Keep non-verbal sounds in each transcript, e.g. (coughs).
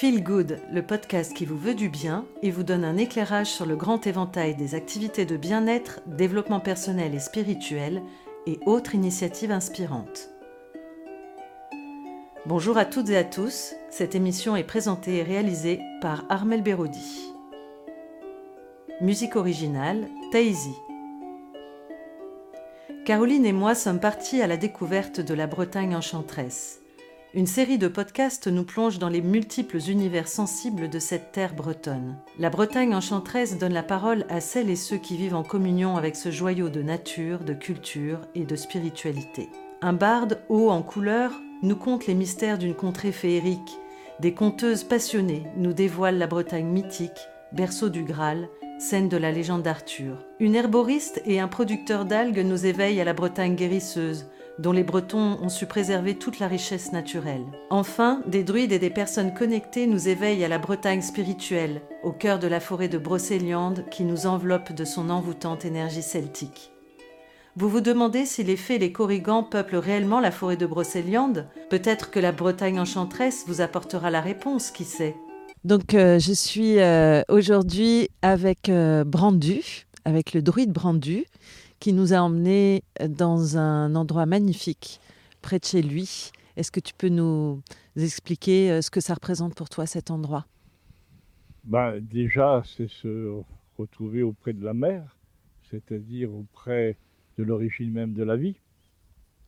Feel Good, le podcast qui vous veut du bien et vous donne un éclairage sur le grand éventail des activités de bien-être, développement personnel et spirituel et autres initiatives inspirantes. Bonjour à toutes et à tous, cette émission est présentée et réalisée par Armel Berodi. Musique originale, Taisy. Caroline et moi sommes partis à la découverte de la Bretagne enchanteresse. Une série de podcasts nous plonge dans les multiples univers sensibles de cette terre bretonne. La Bretagne enchanteresse donne la parole à celles et ceux qui vivent en communion avec ce joyau de nature, de culture et de spiritualité. Un barde haut en couleur nous conte les mystères d'une contrée féerique. Des conteuses passionnées nous dévoilent la Bretagne mythique, berceau du Graal, scène de la légende d'Arthur. Une herboriste et un producteur d'algues nous éveillent à la Bretagne guérisseuse, dont les Bretons ont su préserver toute la richesse naturelle. Enfin, des druides et des personnes connectées nous éveillent à la Bretagne spirituelle, au cœur de la forêt de Brocéliande qui nous enveloppe de son envoûtante énergie celtique. Vous vous demandez si les fées et les corrigans peuplent réellement la forêt de Brocéliande? Peut-être que la Bretagne enchanteresse vous apportera la réponse, qui sait? Donc euh, je suis euh, aujourd'hui avec euh, Brandu, avec le druide Brandu, qui nous a emmenés dans un endroit magnifique près de chez lui. Est-ce que tu peux nous expliquer ce que ça représente pour toi cet endroit? Bah, Déjà, c'est se retrouver auprès de la mer, c'est-à-dire auprès de l'origine même de la vie.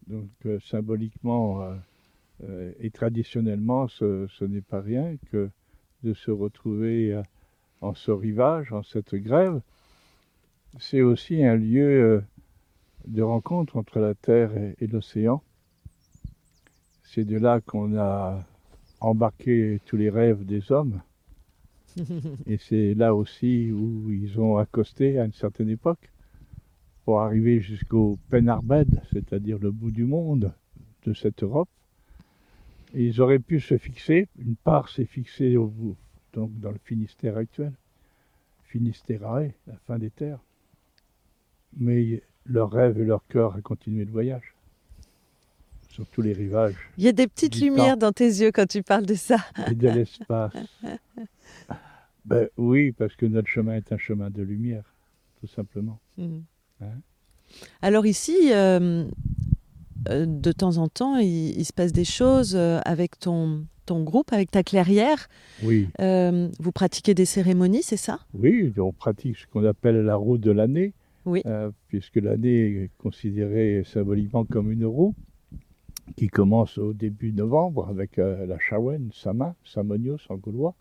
Donc euh, symboliquement euh, euh, et traditionnellement, ce n'est pas rien que de se retrouver en ce rivage, en cette grève. C'est aussi un lieu de rencontre entre la terre et, et l'océan. C'est de là qu'on a embarqué tous les rêves des hommes. (laughs) et c'est là aussi où ils ont accosté à une certaine époque pour arriver jusqu'au Penarbed, c'est-à-dire le bout du monde de cette Europe. Et ils auraient pu se fixer, une part s'est fixée au bout, donc dans le Finistère actuel, Finisterae, la fin des terres. Mais leur rêve et leur cœur a continué le voyage sur tous les rivages. Il y a des petites lumières dans tes yeux quand tu parles de ça. Et de l'espace. (laughs) ben, oui, parce que notre chemin est un chemin de lumière, tout simplement. Mmh. Hein? Alors ici, euh, euh, de temps en temps, il, se passe des choses euh, avec ton, ton groupe, avec ta clairière. Oui. vous pratiquez des cérémonies, c'est ça? Oui, on pratique ce qu'on appelle la roue de l'année. Oui. puisque l'année est considérée symboliquement comme une roue qui commence au début novembre avec la Shawen, Sama, Samonios en gaulois,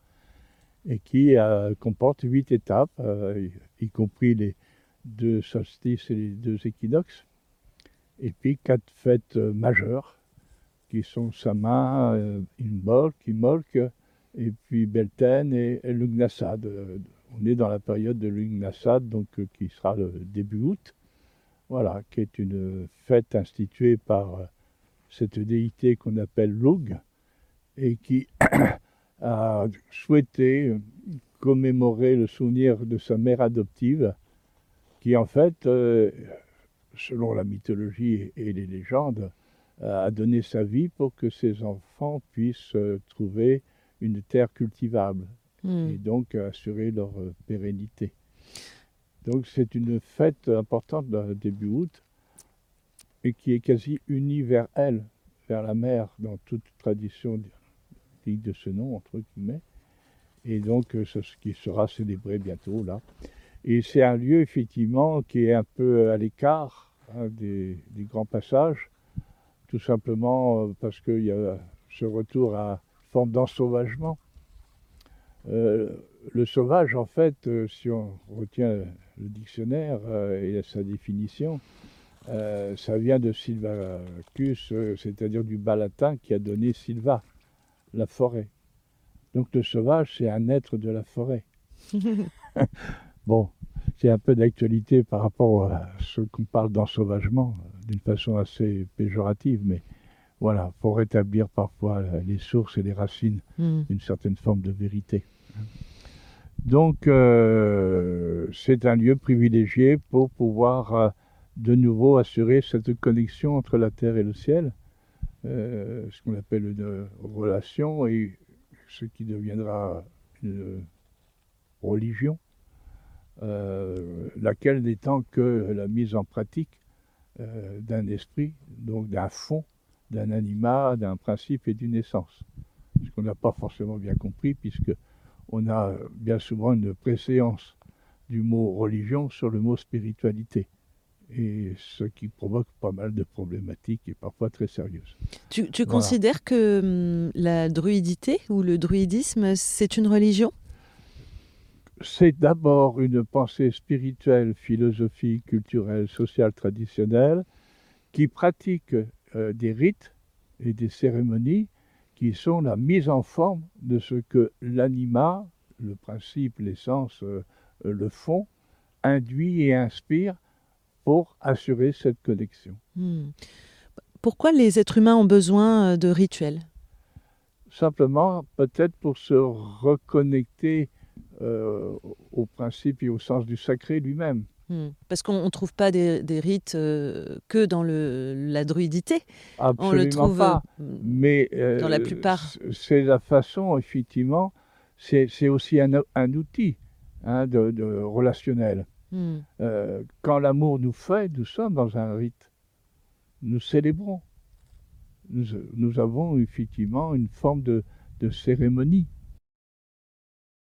et qui comporte huit étapes, y compris les, deux solstices et les deux équinoxes, et puis quatre fêtes euh, majeures qui sont Sama, euh, Imbolc, Imolc, et puis Belten et, Lugnasad. Euh, on est dans la période de Lugnasad, donc qui sera le début août. Voilà, qui est une fête instituée par cette déité qu'on appelle Lug et qui (coughs) a souhaité commémorer le souvenir de sa mère adoptive qui en fait, euh, selon la mythologie et les légendes, a donné sa vie pour que ses enfants puissent euh, trouver une terre cultivable hmm. et donc assurer leur euh, pérennité. Donc c'est une fête importante début août et qui est quasi unie vers elle, vers la mer, dans toute tradition digne de ce nom, entre guillemets. Et donc ce qui sera célébré bientôt là. Et c'est un lieu effectivement qui est un peu à l'écart hein, des, grands passages, tout simplement euh, parce qu'il y a ce retour à forme d'ensauvagement. Euh, le sauvage, en fait, euh, si on retient le dictionnaire et sa définition, ça vient de Silvacus, c'est-à-dire du bas latin qui a donné Silva, la forêt. Donc le sauvage, c'est un être de la forêt. (laughs) Bon, c'est un peu d'actualité par rapport à ce qu'on parle d'ensauvagement, d'une façon assez péjorative, mais voilà, pour rétablir parfois les sources et les racines hmm. d'une certaine forme de vérité. Donc, euh, c'est un lieu privilégié pour pouvoir euh, de nouveau assurer cette connexion entre la terre et le ciel, euh, ce qu'on appelle une relation et ce qui deviendra une religion, euh, laquelle n'étant que la mise en pratique euh, d'un esprit, donc d'un fond, d'un animat, d'un principe et d'une essence. Ce qu'on n'a pas forcément bien compris, puisque on a bien souvent une préséance du mot religion sur le mot spiritualité et ce qui provoque pas mal de problématiques et parfois très sérieuses. Tu, considères que hum, la druidité ou le druidisme, c'est une religion? C'est d'abord une pensée spirituelle, philosophique, culturelle, sociale, traditionnelle, qui pratique euh, des rites et des cérémonies qui sont la mise en forme de ce que l'anima, le principe, l'essence, euh, le fond, induit et inspire pour assurer cette connexion. Hmm. Pourquoi les êtres humains ont besoin euh, de rituels? Simplement, peut-être pour se reconnecter euh, au principe et au sens du sacré lui-même. Hmm. Parce qu'on ne trouve pas des, rites euh, que dans le, la druidité. Absolument On le trouve pas. mais dans la plupart. C'est la façon, effectivement, c'est aussi un, outil hein, de, relationnel. Hmm. Euh, quand l'amour nous fait, nous sommes dans un rite. Nous célébrons. Nous, avons effectivement une forme de, cérémonie.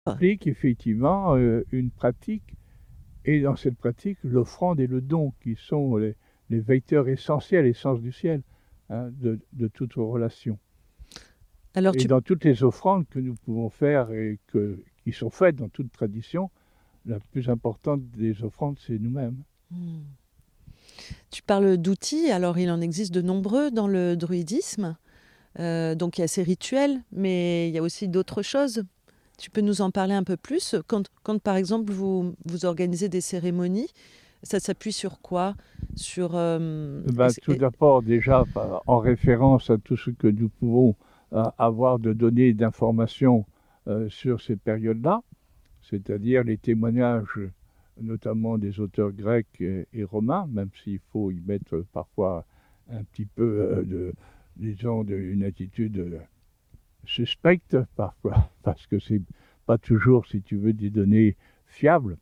Ça implique effectivement euh, une pratique, et dans cette pratique, l'offrande et le don, qui sont les, vecteurs essentiels, essence du ciel, hein, de, toute relation. Alors et dans toutes les offrandes que nous pouvons faire et que, qui sont faites dans toute tradition, la plus importante des offrandes, c'est nous-mêmes. Hmm. Tu parles d'outils, alors il en existe de nombreux dans le druidisme. Euh, donc il y a ces rituels, mais il y a aussi d'autres choses. Tu peux nous en parler un peu plus quand, quand, par exemple, vous, vous organisez des cérémonies, ça s'appuie sur quoi? Sur, euh, ben, Tout d'abord, déjà, en référence à tout ce que nous pouvons euh, avoir de données d'informations sur ces périodes-là c'est-à-dire les témoignages notamment des auteurs grecs et, romains, même s'il faut y mettre parfois un petit peu euh, de, disons, une attitude suspecte parfois, (laughs) parce que c'est pas toujours, si tu veux, des données fiables.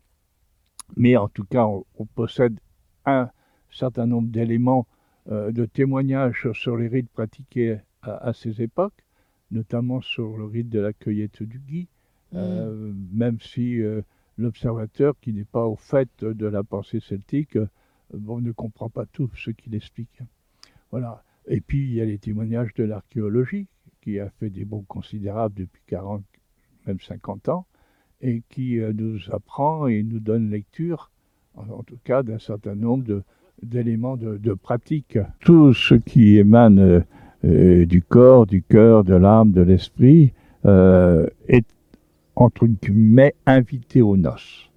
Mais en tout cas, on, possède un certain nombre d'éléments euh, de témoignages sur, les rites pratiqués à, ces époques, notamment sur le rite de la cueillette du gui, euh, mm. même si euh, l'observateur qui n'est pas au fait de la pensée celtique euh, bon, ne comprend pas tout ce qu'il explique. Voilà. Et puis il y a les témoignages de l'archéologie qui a fait des bons considérables depuis 40, même 50 ans, et qui nous apprend et nous donne lecture, en, tout cas, d'un certain nombre d'éléments de, pratique. Tout ce qui émane du corps, du cœur, de l'âme, de l'esprit est entre guillemets, invité aux noces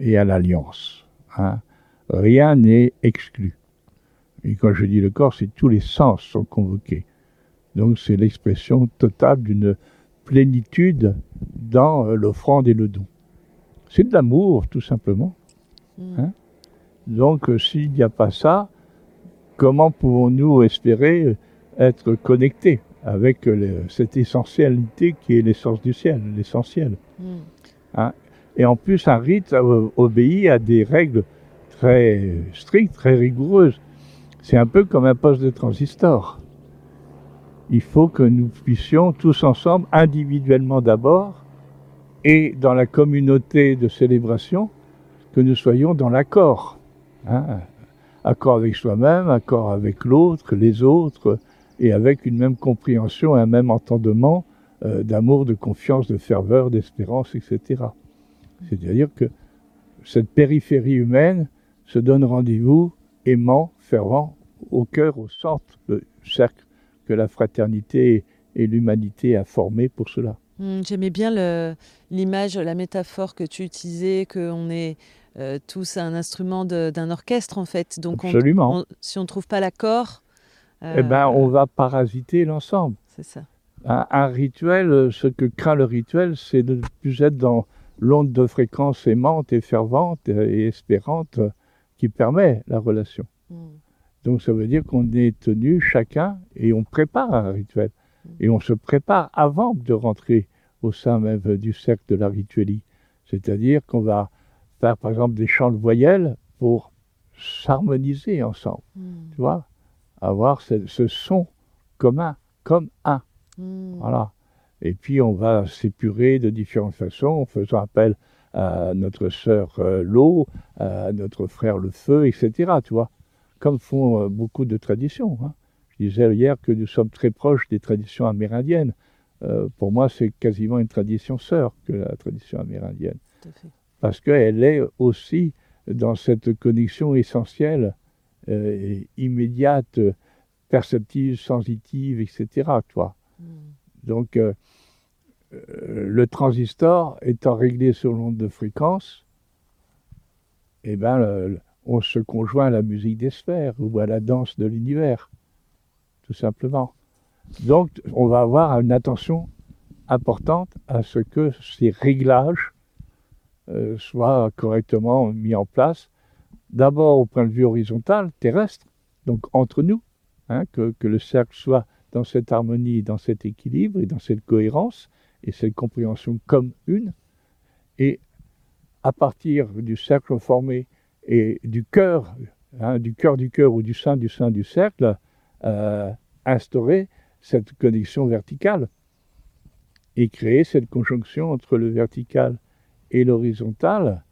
et à l'alliance. Hein. Rien n'est exclu. Et quand je dis le corps, c'est tous les sens sont convoqués. Donc c'est l'expression totale d'une plénitude dans euh, l'offrande et le don. C'est de l'amour, tout simplement. Mm. Hein. Donc euh, s'il n'y a pas ça, comment pouvons-nous espérer être connectés avec cette essentialité qui est l'essence du ciel, l'essentiel. Hmm. Hein? Et en plus, un rite obéit à des règles très strictes, très rigoureuses. C'est un peu comme un poste de transistor. Il faut que nous puissions tous ensemble, individuellement d'abord, et dans la communauté de célébration, que nous soyons dans l'accord. Hein? Accord avec soi-même, accord avec l'autre, les autres, et avec une même compréhension, un même entendement euh, d'amour, de confiance, de ferveur, d'espérance, etc. C'est-à-dire que cette périphérie humaine se donne rendez-vous aimant, fervent, au cœur, au centre, le cercle que la fraternité et l'humanité a formé pour cela. Hmm, j'aimais bien l'image, la métaphore que tu utilisais, qu'on est euh, tous un instrument d'un orchestre en fait. Donc Absolument. si on ne trouve pas l'accord, eh ben, on va parasiter l'ensemble. C'est ça. Un, rituel, ce que craint le rituel, c'est de ne plus être dans l'onde de fréquence aimante et fervente et espérante qui permet la relation. Hmm. Donc ça veut dire qu'on est tenu chacun et on prépare un rituel. Et on se prépare avant de rentrer au sein même du cercle de la rituelie. C'est-à-dire qu'on va faire par exemple des chants de voyelles pour s'harmoniser ensemble. Hmm. Tu vois? Avoir ce, son commun, comme un. Hmm. Voilà. Et puis on va s'épurer de différentes façons en faisant appel à notre sœur euh, l'eau, à notre frère le feu, etc. Tu vois? Comme font euh, beaucoup de traditions. Hein. Je disais hier que nous sommes très proches des traditions amérindiennes. Euh, pour moi, c'est quasiment une tradition sœur que la tradition amérindienne. Parce qu'elle est aussi dans cette connexion essentielle, euh, immédiate, perceptive, sensitive, etc. Toi. Hmm. Donc, euh, le transistor étant réglé sur l'onde de fréquence, eh ben, on se conjoint à la musique des sphères ou à la danse de l'univers, tout simplement. Donc, on va avoir une attention importante à ce que ces réglages euh, soient correctement mis en place, d'abord au point de vue horizontal, terrestre, donc entre nous, hein, que, le cercle soit dans cette harmonie, dans cet équilibre et dans cette cohérence et cette compréhension comme une, et à partir du cercle formé et du cœur, hein, du cœur du cœur ou du sein du sein du cercle, euh, instaurer cette connexion verticale et créer cette conjonction entre le vertical et l'horizontal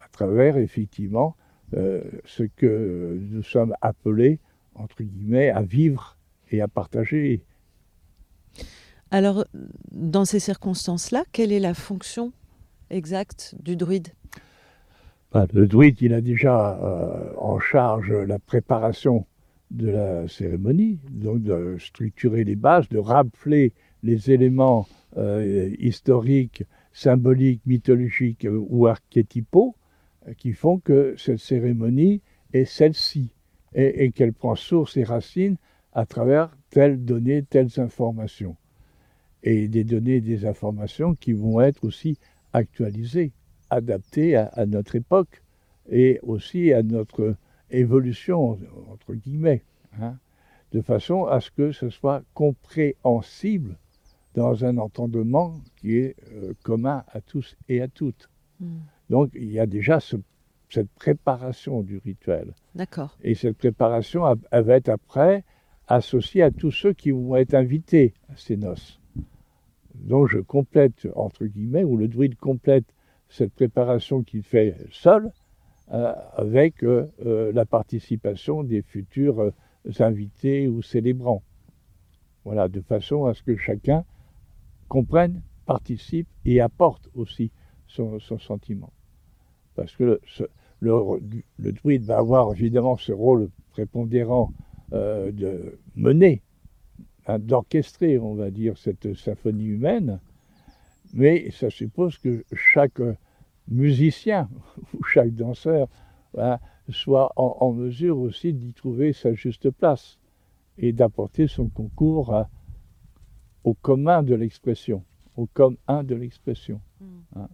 à travers effectivement euh, ce que nous sommes appelés, entre guillemets, à vivre et à partager. Alors, dans ces circonstances-là, quelle est la fonction exacte du druide? Le druide, il a déjà euh, en charge la préparation de la cérémonie, donc de structurer les bases, de rappeler les éléments euh, historiques, symboliques, mythologiques euh, ou archétypaux qui font que cette cérémonie est celle-ci et, qu'elle prend source et racine à travers telles données, telles informations. Et des données des informations qui vont être aussi actualisées, adaptées à notre époque et aussi à notre évolution, entre guillemets, hein, de façon à ce que ce soit compréhensible dans un entendement qui est euh, commun à tous et à toutes. Hmm. Donc il y a déjà cette préparation du rituel. D'accord. Et cette préparation, elle va être après associée à tous ceux qui vont être invités à ces noces. Donc je complète, entre guillemets, ou le druide complète cette préparation qu'il fait seul, euh, avec euh, euh, la participation des futurs invités ou célébrants. Voilà, de façon à ce que chacun comprenne, participe et apporte aussi son, sentiment. Parce que le, druide va avoir évidemment ce rôle prépondérant de mener, hein, d'orchestrer, on va dire, cette symphonie humaine, mais ça suppose que chaque musicien (laughs) ou chaque danseur soit en, mesure aussi d'y trouver sa juste place et d'apporter son concours au commun de l'expression, au commun de l'expression. Hmm. Hein.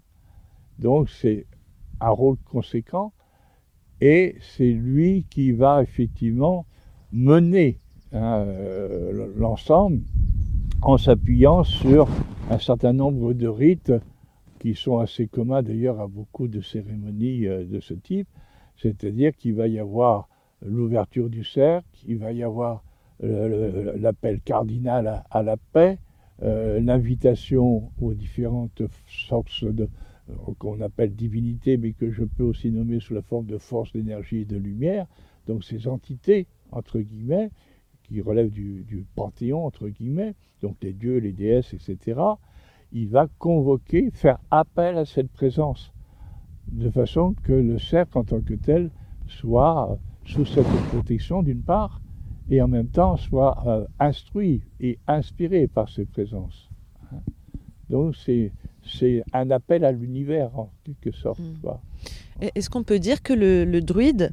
Donc c'est un rôle conséquent et c'est lui qui va effectivement mener hein, l'ensemble en s'appuyant sur un certain nombre de rites qui sont assez communs d'ailleurs à beaucoup de cérémonies euh, de ce type, c'est-à-dire qu'il va y avoir l'ouverture du cercle, il va y avoir euh, l'appel cardinal à, la paix, euh, l'invitation aux différentes sortes de qu'on appelle divinités, mais que je peux aussi nommer sous la forme de force, d'énergie et de lumière. Donc ces entités, entre guillemets, qui relèvent du, du panthéon, entre guillemets, donc les dieux, les déesses, etc., il va convoquer, faire appel à cette présence, de façon que le cercle en tant que tel soit sous cette protection d'une part, et en même temps soit euh, instruit et inspiré par cette présence. Donc c'est, c'est un appel à l'univers en quelque sorte. Hmm. Est-ce qu'on peut dire que le, druide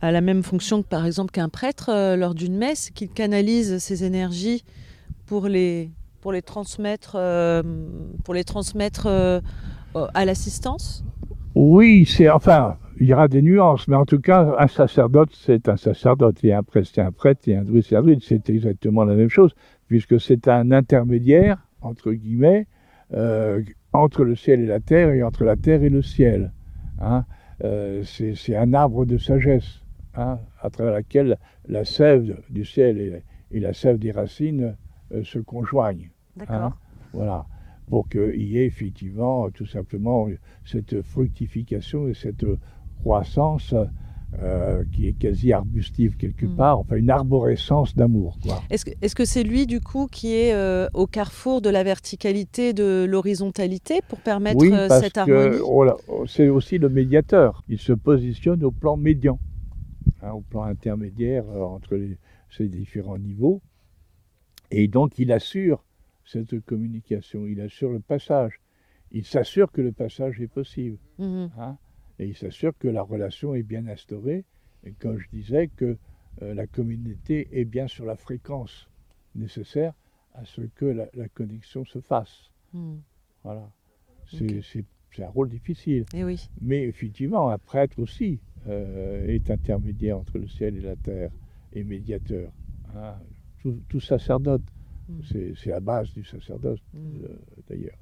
a la même fonction que par exemple qu'un prêtre euh, lors d'une messe, qu'il canalise ses énergies pour les, pour les transmettre, euh, pour les transmettre euh, à l'assistance Oui, c'est enfin, il y aura des nuances, mais en tout cas, un sacerdote, c'est un sacerdote, et un prêtre, c'est un prêtre, et un druide, c'est un druide, c'est exactement la même chose, puisque c'est un intermédiaire, entre guillemets, entre le ciel et la terre et entre la terre et le ciel. Hein. c'est un arbre de sagesse hein, à travers laquelle la sève du ciel et, la sève des racines se conjoignent. Hein. voilà pour qu'il y ait effectivement tout simplement cette fructification et cette croissance euh, qui est quasi arbustive quelque hmm. part, enfin une arborescence d'amour. Est-ce que c'est lui du coup qui est euh, au carrefour de la verticalité, de l'horizontalité pour permettre oui, euh, parce cette harmonie? que, C'est aussi le médiateur. Il se positionne au plan médian, hein, au plan intermédiaire entre ces différents niveaux. Et donc il assure cette communication, il assure le passage. Il s'assure que le passage est possible. Mhm. Hein et il s'assure que la relation est bien instaurée. Et comme je disais, que euh, la communauté est bien sur la fréquence nécessaire à ce que la, connexion se fasse. Hmm. Voilà. C'est un rôle difficile. Et eh oui. Mais effectivement, un prêtre aussi euh, est intermédiaire entre le ciel et la terre et médiateur. Hein. tout, sacerdote Mm. C'est la base du sacerdoce, mm. euh, d'ailleurs.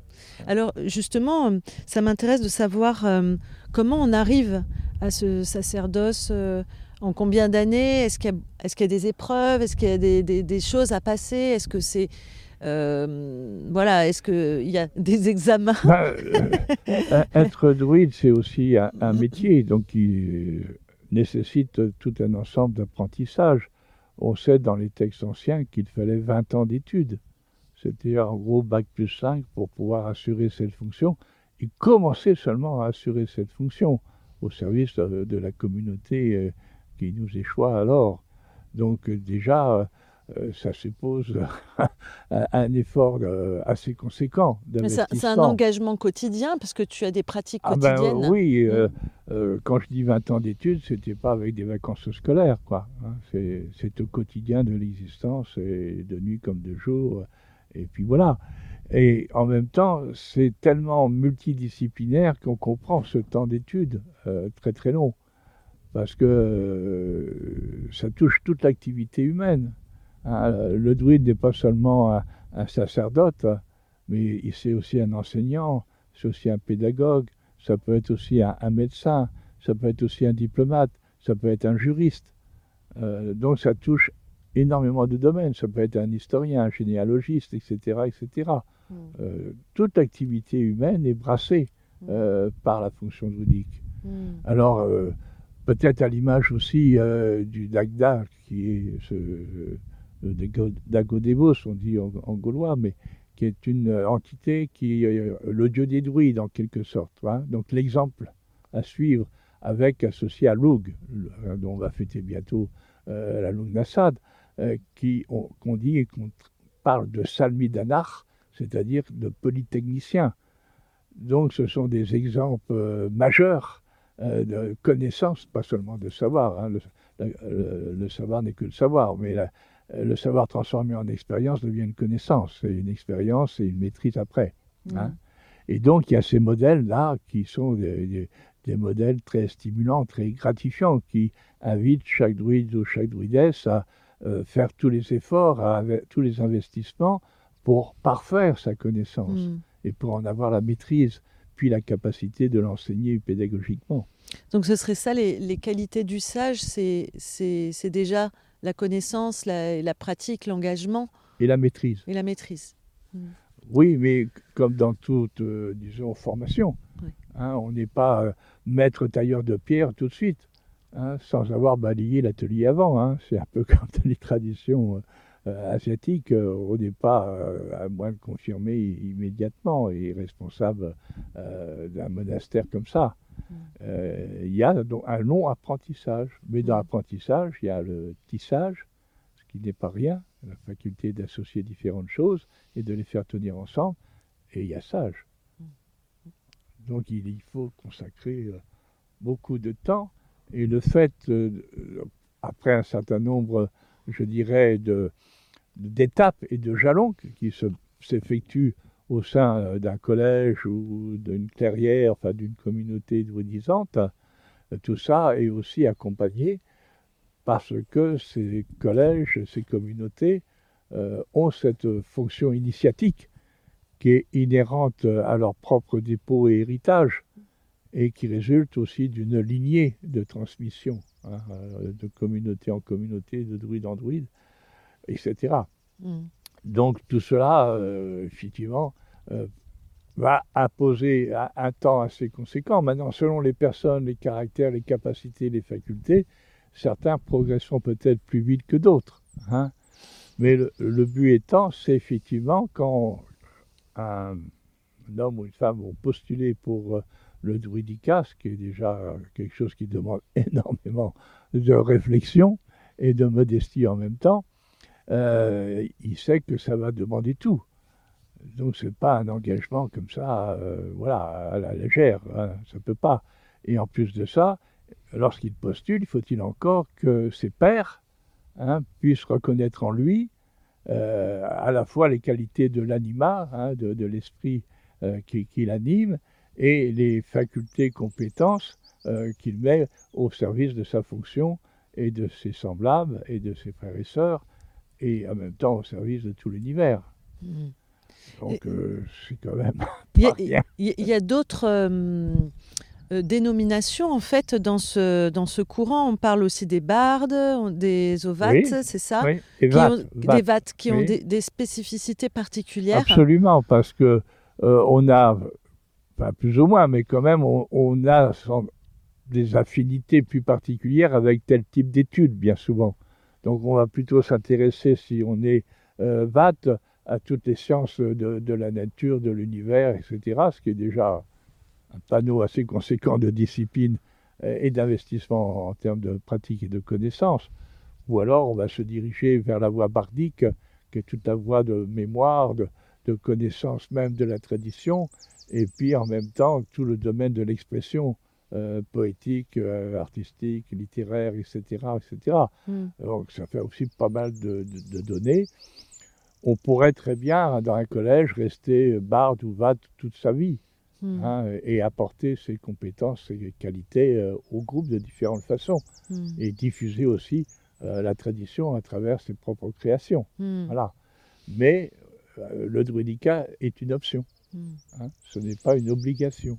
Alors, justement, euh, ça m'intéresse de savoir euh, comment on arrive à ce sacerdoce. en combien d'années? Est-ce qu'il y, a des épreuves? Est-ce qu'il y a des, choses à passer? Est-ce que c'est voilà, est-ce qu'il y a (laughs) des examens bah, Être druide, c'est aussi un, métier, donc qui nécessite tout un ensemble d'apprentissages on sait dans les textes anciens qu'il fallait 20 ans d'études. C'était en gros bac plus 5 pour pouvoir assurer cette fonction et commencer seulement à assurer cette fonction au service de, la communauté euh, qui nous échoit alors. Donc euh, déjà, euh, ça suppose (laughs) un effort euh, assez conséquent C'est un engagement quotidien parce que tu as des pratiques ah ben, quotidiennes. oui, euh, quand je dis 20 ans d'études, c'était pas avec des vacances scolaires, quoi. Hein. c'est au quotidien de l'existence, de nuit comme de jour, et puis voilà. Et en même temps, c'est tellement multidisciplinaire qu'on comprend ce temps d'études très très long, parce que ça touche toute l'activité humaine. Hein, le druide n'est pas seulement un, sacerdote, mais c'est aussi un enseignant, c'est aussi un pédagogue, ça peut être aussi un, médecin, ça peut être aussi un diplomate, ça peut être un juriste. Euh, donc ça touche énormément de domaines. Ça peut être un historien, un généalogiste, etc. etc. Mm. Euh, toute activité humaine est brassée mm. euh, par la fonction druidique. Mm. Alors, peut-être à l'image aussi du Dagda, qui est ce, d'Agodebos, on dit en, gaulois, mais qui est une entité qui est euh, le dieu des druides en quelque sorte. Hein. Donc l'exemple à suivre avec associé à Loug, hein, dont on va fêter bientôt euh, la Loug Nassad, euh, qui qu'on dit et qu'on parle de salmidanar, c'est-à-dire de polytechnicien. Donc ce sont des exemples majeurs de connaissance, pas seulement de savoir. Hein. Le, le, savoir n'est que le savoir, mais la, euh, le savoir transformé en expérience devient une connaissance, et une expérience et une maîtrise après. Hein. Et donc, il y a ces modèles-là qui sont des, modèles très stimulants, très gratifiants, qui invitent chaque druide ou chaque druidesse à euh, faire tous les efforts, à, tous les investissements pour parfaire sa connaissance mmh. et pour en avoir la maîtrise, puis la capacité de l'enseigner pédagogiquement. Donc, ce serait ça, les, les qualités du sage, c'est déjà la connaissance, la, pratique, l'engagement. Et la maîtrise. Et la maîtrise. Hmm. Oui, mais comme dans toute, euh, disons, formation, hein, on n'est pas euh, maître tailleur de pierre tout de suite, hein, sans avoir balayé l'atelier avant. Hein. C'est un peu (laughs) comme dans les traditions euh, asiatiques, on n'est pas, à moins de confirmer immédiatement, et responsable d'un monastère comme ça. Euh, il y a donc un long apprentissage. Mais dans l'apprentissage, il y a le tissage, ce qui n'est pas rien, la faculté d'associer différentes choses et de les faire tenir ensemble, et il y a sage. Donc il faut consacrer euh, beaucoup de temps, et le fait, euh, après un certain nombre, je dirais, d'étapes et de jalons qui s'effectuent au sein euh, d'un collège ou d'une clairière, enfin d'une communauté druidisante, euh, tout ça est aussi accompagné parce que ces collèges, ces communautés euh, ont cette fonction initiatique qui est inhérente à leur propre dépôt et héritage, et qui résulte aussi d'une lignée de transmission, hein, de communauté en communauté, de druide en druide, etc. Mm. Donc tout cela, euh, effectivement, euh, va imposer un, temps assez conséquent. Maintenant, selon les personnes, les caractères, les capacités, les facultés, certains progresseront peut-être plus vite que d'autres. Hein. Mais le, but étant, c'est effectivement quand un, homme ou une femme vont postuler pour euh, le druidica, ce qui est déjà quelque chose qui demande (laughs) énormément de réflexion et de modestie en même temps, euh, il sait que ça va demander tout. Donc ce n'est pas un engagement comme ça, euh, voilà, à la légère, hein, ça peut pas. Et en plus de ça, lorsqu'il postule, faut-il encore que ses pairs hein, puissent reconnaître en lui euh, à la fois les qualités de l'anima, hein, de, l'esprit qui, qui l'anime, et les facultés, compétences qu'il met au service de sa fonction et de ses semblables et de ses frères et sœurs et en même temps au service de tout l'univers. Mmh. Donc euh, c'est quand même. Il y, a, d'autres euh, euh, dénominations en fait dans ce, dans ce courant. On parle aussi des bardes, des ovates, c'est ça? Oui. Des vates, qui ont des, spécificités particulières? Absolument, parce que on a, pas plus ou moins, mais quand même, on, on a des affinités plus particulières avec tel type d'études, bien souvent. Donc on va plutôt s'intéresser, si on est euh, à toutes les sciences de, la nature, de l'univers, etc., ce qui est déjà un panneau assez conséquent de discipline euh, et d'investissement en termes de pratique et de connaissances. Ou alors on va se diriger vers la voie bardique, qui est toute la voie de mémoire, de, de connaissance même de la tradition, et puis en même temps tout le domaine de l'expression euh, poétique, euh, artistique, littéraire, etc. etc. Hmm. Donc ça fait aussi pas mal de, données. On pourrait très bien, dans un collège, rester barde ou vat toute sa vie hmm. hein, et apporter ses compétences, ses qualités euh, au groupe de différentes façons hmm. et diffuser aussi la tradition à travers ses propres créations. Voilà. Mais le druidica est une option. Hein, ce n'est pas une obligation.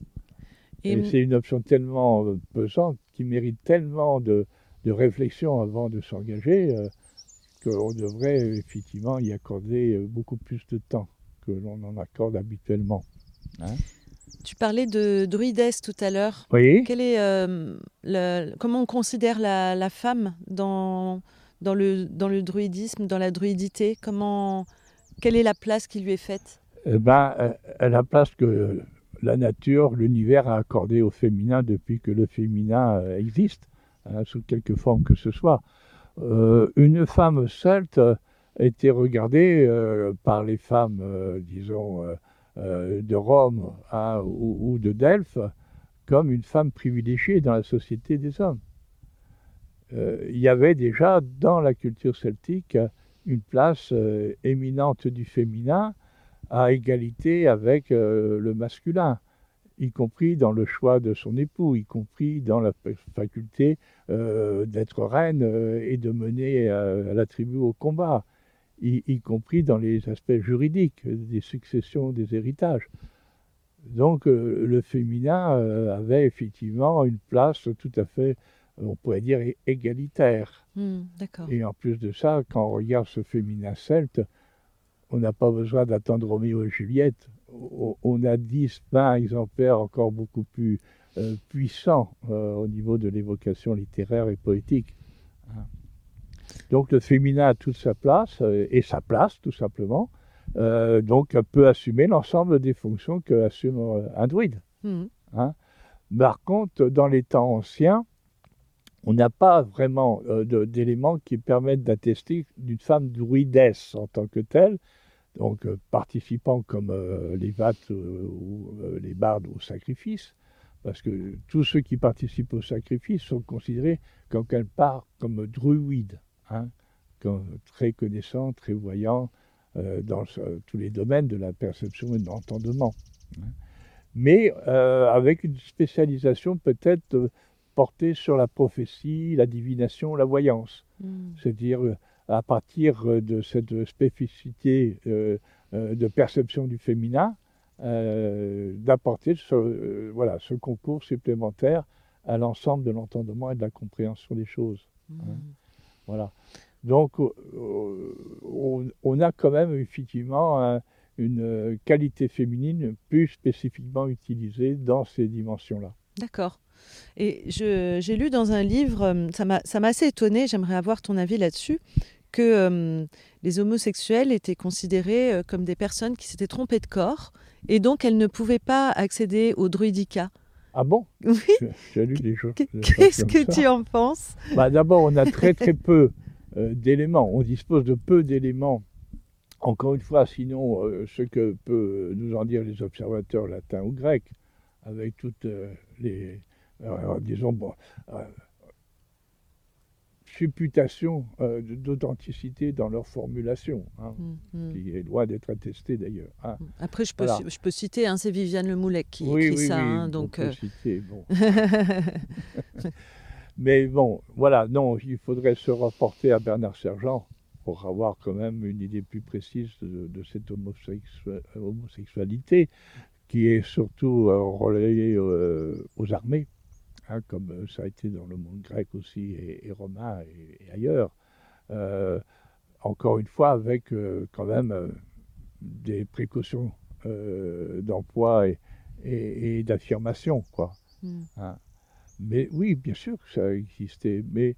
Et, c'est une option tellement euh, pesante qui mérite tellement de, de réflexion avant de s'engager euh, qu'on devrait effectivement y accorder euh, beaucoup plus de temps que l'on en accorde habituellement. Hein. tu parlais de druidesse tout à l'heure. Oui. Quel est, le, comment on considère la, la, femme dans, dans, le, dans le druidisme, dans la druidité? Comment, Quelle est la place qui lui est faite? Eh ben, La place que la nature, l'univers a accordé au féminin depuis que le féminin euh, existe, hein, sous quelque forme que ce soit. Euh, une femme celte était regardée euh, par les femmes, disons, de Rome hein, ou, de Delphes comme une femme privilégiée dans la société des hommes. il y avait déjà dans la culture celtique une place éminente du féminin à égalité avec euh, le masculin, y compris dans le choix de son époux, y compris dans la faculté euh, d'être reine euh, et de mener la tribu au combat, y, compris dans les aspects juridiques des successions, des héritages. Donc le féminin avait effectivement une place tout à fait, on pourrait dire, égalitaire. Mmh, et en plus de ça, quand on regarde ce féminin celte, on n'a pas besoin d'attendre Roméo et Juliette. On a 10, 20 exemplaires encore beaucoup plus euh, puissants euh, au niveau de l'évocation littéraire et poétique. Hein. Donc le féminin a toute sa place, euh, et sa place tout simplement. donc peut assumer l'ensemble des fonctions que assume un druide. Mmh. Hein. Par contre, dans les temps anciens, on n'a pas vraiment d'éléments qui permettent d'attester d'une femme druidesse en tant que telle, donc euh, participant comme euh, les vates euh, ou les bardes au sacrifice, parce que tous ceux qui participent au sacrifice sont considérés comme quelque part comme druides, hein, très connaissants, très voyants dans tous les domaines de la perception et de l'entendement. Hein. Mais avec une spécialisation peut-être portée sur la prophétie, la divination, la voyance. Hmm. C'est-à-dire à partir euh, de cette spécificité euh, de perception du féminin, d'apporter ce, voilà, ce concours supplémentaire à l'ensemble de l'entendement et de la compréhension des choses. Hein. Mmh. Voilà. Donc, on, a quand même effectivement une qualité féminine plus spécifiquement utilisée dans ces dimensions-là. D'accord. Et j'ai lu dans un livre, ça m'a assez étonné, j'aimerais avoir ton avis là-dessus, que les homosexuels étaient considérés comme des personnes qui s'étaient trompées de corps et donc elles ne pouvaient pas accéder au druidica. Ah bon? (laughs) Oui. J'ai lu des choses. Qu'est-ce que tu en penses? Bah, D'abord, on a très très peu euh, d'éléments. On dispose de peu d'éléments. Encore une fois, sinon, euh, ce que peuvent nous en dire les observateurs latins ou grecs, avec toutes euh, les, disons, bon, supputation euh, d'authenticité dans leur formulation, hein, mm, mm. qui est loin d'être attestée d'ailleurs. Hein. Mm. Après, je peux, je peux citer, hein, c'est Viviane Lemoulec qui écrit ça. Hein, donc, euh... citer, bon. (laughs) (laughs) Mais bon, voilà, non, il faudrait se rapporter à Bernard Sergent pour avoir quand même une idée plus précise de, cette homosexualité qui est surtout euh, relayée euh, aux armées. Hein, comme euh, ça a été dans le monde grec aussi et, romain et, ailleurs. Euh, encore une fois, avec euh, quand même des précautions d'emploi et, d'affirmation, quoi. Hmm. Hein. Mais oui, bien sûr que ça existait, mais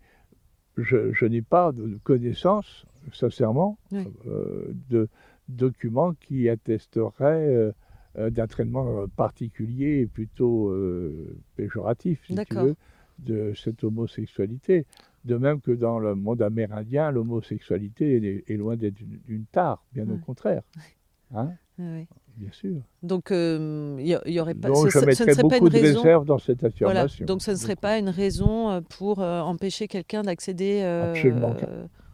je, n'ai pas de connaissance, sincèrement, de documents qui attesteraient d'un traitement euh, particulier et plutôt euh, péjoratif, si tu veux, de cette homosexualité. De même que dans le monde amérindien, l'homosexualité est, loin d'être une, tare, bien au contraire. Hein Bien sûr. Donc, il y, aurait pas. Donc, ce, je mettrais beaucoup de réserve dans cette affirmation. Donc, ce ne serait pas une raison pour empêcher quelqu'un d'accéder. Absolument pas.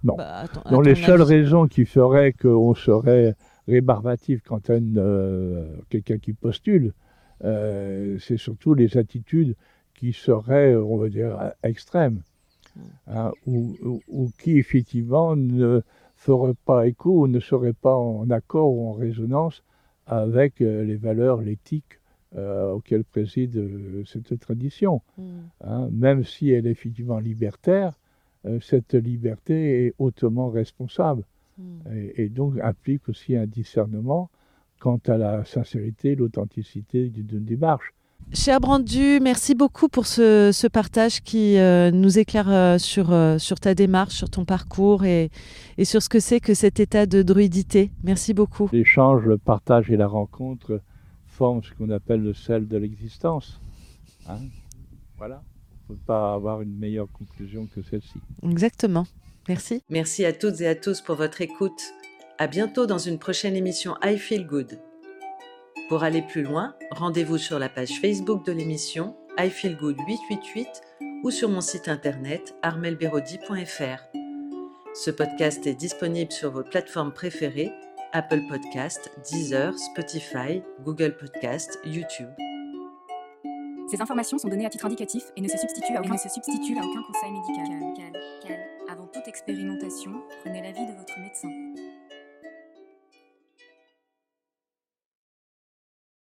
Non. Bah, les seules raisons qui feraient qu'on serait rébarbatif quant à euh, quelqu'un qui postule, euh, c'est surtout les attitudes qui seraient, on va dire, extrêmes, hein, ou, qui effectivement ne feraient pas écho ou ne seraient pas en accord ou en résonance avec euh, les valeurs, l'éthique auxquelles préside cette tradition. Mm. Hein, même si elle est effectivement libertaire, cette liberté est hautement responsable. Hmm. Et, donc implique aussi un discernement quant à la sincérité, l'authenticité d'une démarche. Cher Brandu, merci beaucoup pour ce, partage qui euh, nous éclaire euh, sur, euh, sur ta démarche, sur ton parcours et, et sur ce que c'est que cet état de druidité. Merci beaucoup. L'échange, le partage et la rencontre forment ce qu'on appelle le sel de l'existence. Hein. voilà, on ne peut pas avoir une meilleure conclusion que celle-ci. Exactement. Merci. Merci à toutes et à tous pour votre écoute. À bientôt dans une prochaine émission I Feel Good. Pour aller plus loin, rendez-vous sur la page Facebook de l'émission I Feel Good 888 ou sur mon site internet armelberodi.fr. Ce podcast est disponible sur vos plateformes préférées Apple Podcast, Deezer, Spotify, Google Podcast, YouTube. Ces informations sont données à titre indicatif et ne se substituent à aucun, substituent à aucun conseil médical. Avant toute expérimentation, prenez l'avis de votre médecin.